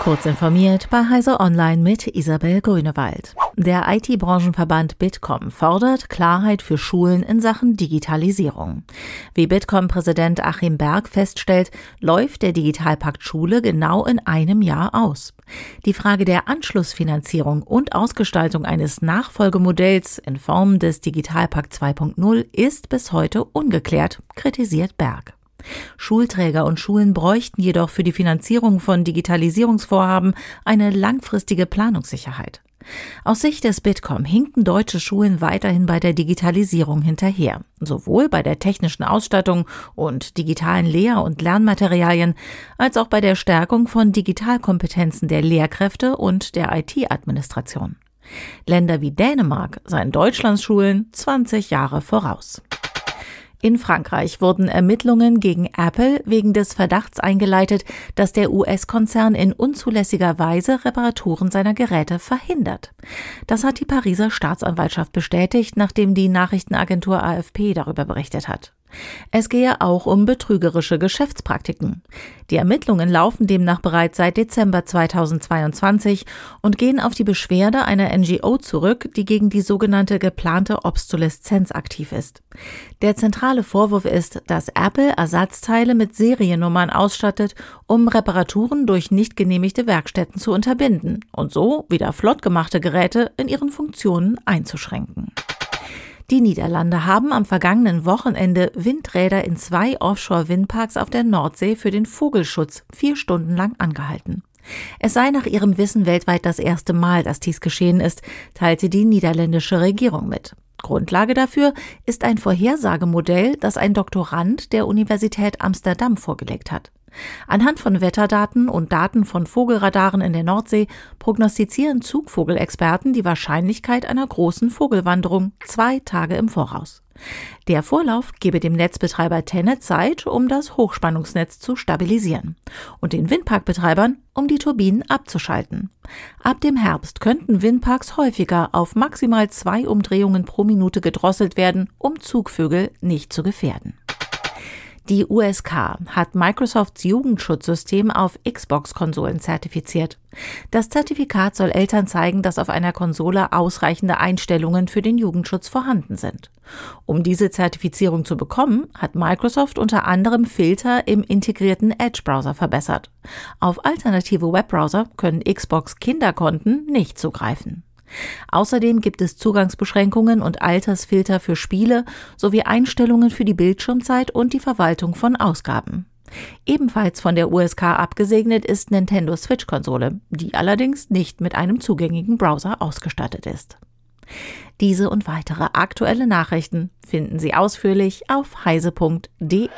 Kurz informiert bei Heise Online mit Isabel Grünewald. Der IT-Branchenverband Bitkom fordert Klarheit für Schulen in Sachen Digitalisierung. Wie Bitkom-Präsident Achim Berg feststellt, läuft der Digitalpakt Schule genau in einem Jahr aus. Die Frage der Anschlussfinanzierung und Ausgestaltung eines Nachfolgemodells in Form des Digitalpakt 2.0 ist bis heute ungeklärt, kritisiert Berg. Schulträger und Schulen bräuchten jedoch für die Finanzierung von Digitalisierungsvorhaben eine langfristige Planungssicherheit. Aus Sicht des Bitkom hinken deutsche Schulen weiterhin bei der Digitalisierung hinterher, sowohl bei der technischen Ausstattung und digitalen Lehr- und Lernmaterialien als auch bei der Stärkung von Digitalkompetenzen der Lehrkräfte und der IT-Administration. Länder wie Dänemark seien Deutschlands Schulen 20 Jahre voraus. In Frankreich wurden Ermittlungen gegen Apple wegen des Verdachts eingeleitet, dass der US-Konzern in unzulässiger Weise Reparaturen seiner Geräte verhindert. Das hat die Pariser Staatsanwaltschaft bestätigt, nachdem die Nachrichtenagentur AFP darüber berichtet hat. Es gehe auch um betrügerische Geschäftspraktiken. Die Ermittlungen laufen demnach bereits seit Dezember 2022 und gehen auf die Beschwerde einer NGO zurück, die gegen die sogenannte geplante Obsoleszenz aktiv ist. Der zentrale Vorwurf ist, dass Apple Ersatzteile mit Seriennummern ausstattet, um Reparaturen durch nicht genehmigte Werkstätten zu unterbinden und so wieder flott gemachte Geräte in ihren Funktionen einzuschränken. Die Niederlande haben am vergangenen Wochenende Windräder in zwei Offshore-Windparks auf der Nordsee für den Vogelschutz vier Stunden lang angehalten. Es sei nach ihrem Wissen weltweit das erste Mal, dass dies geschehen ist, teilte die niederländische Regierung mit. Grundlage dafür ist ein Vorhersagemodell, das ein Doktorand der Universität Amsterdam vorgelegt hat. Anhand von Wetterdaten und Daten von Vogelradaren in der Nordsee prognostizieren Zugvogelexperten die Wahrscheinlichkeit einer großen Vogelwanderung zwei Tage im Voraus. Der Vorlauf gebe dem Netzbetreiber Tennet Zeit, um das Hochspannungsnetz zu stabilisieren und den Windparkbetreibern, um die Turbinen abzuschalten. Ab dem Herbst könnten Windparks häufiger auf maximal zwei Umdrehungen pro Minute gedrosselt werden, um Zugvögel nicht zu gefährden. Die USK hat Microsofts Jugendschutzsystem auf Xbox-Konsolen zertifiziert. Das Zertifikat soll Eltern zeigen, dass auf einer Konsole ausreichende Einstellungen für den Jugendschutz vorhanden sind. Um diese Zertifizierung zu bekommen, hat Microsoft unter anderem Filter im integrierten Edge-Browser verbessert. Auf alternative Webbrowser können Xbox-Kinderkonten nicht zugreifen. Außerdem gibt es Zugangsbeschränkungen und Altersfilter für Spiele sowie Einstellungen für die Bildschirmzeit und die Verwaltung von Ausgaben. Ebenfalls von der USK abgesegnet ist Nintendo Switch-Konsole, die allerdings nicht mit einem zugängigen Browser ausgestattet ist. Diese und weitere aktuelle Nachrichten finden Sie ausführlich auf heise.de.